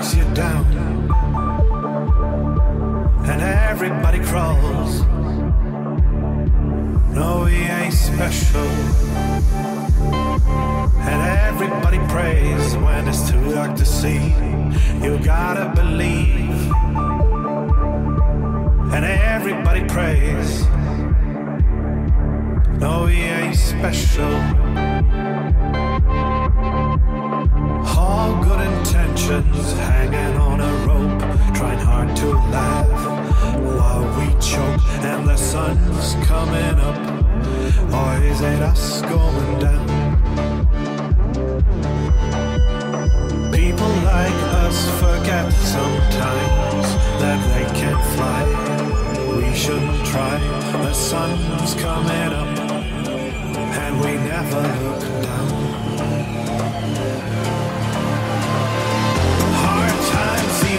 tracks you down. And everybody crawls. No, he ain't special. And everybody prays when it's too dark to see. You gotta believe. And everybody prays. No, he ain't special good intentions hanging on a rope, trying hard to laugh while we choke. And the sun's coming up, or is it us going down? People like us forget sometimes that they can fly. We shouldn't try. The sun's coming up, and we never look down. Sometimes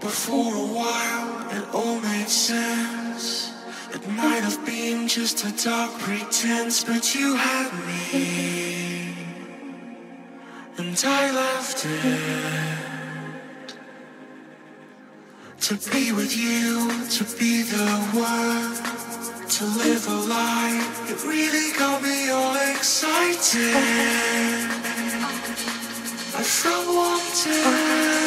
But for a while, it all made sense. It might have been just a dark pretense, but you had me, and I left it. To be with you, to be the one, to live a life, it really got me all excited. 我想忘记。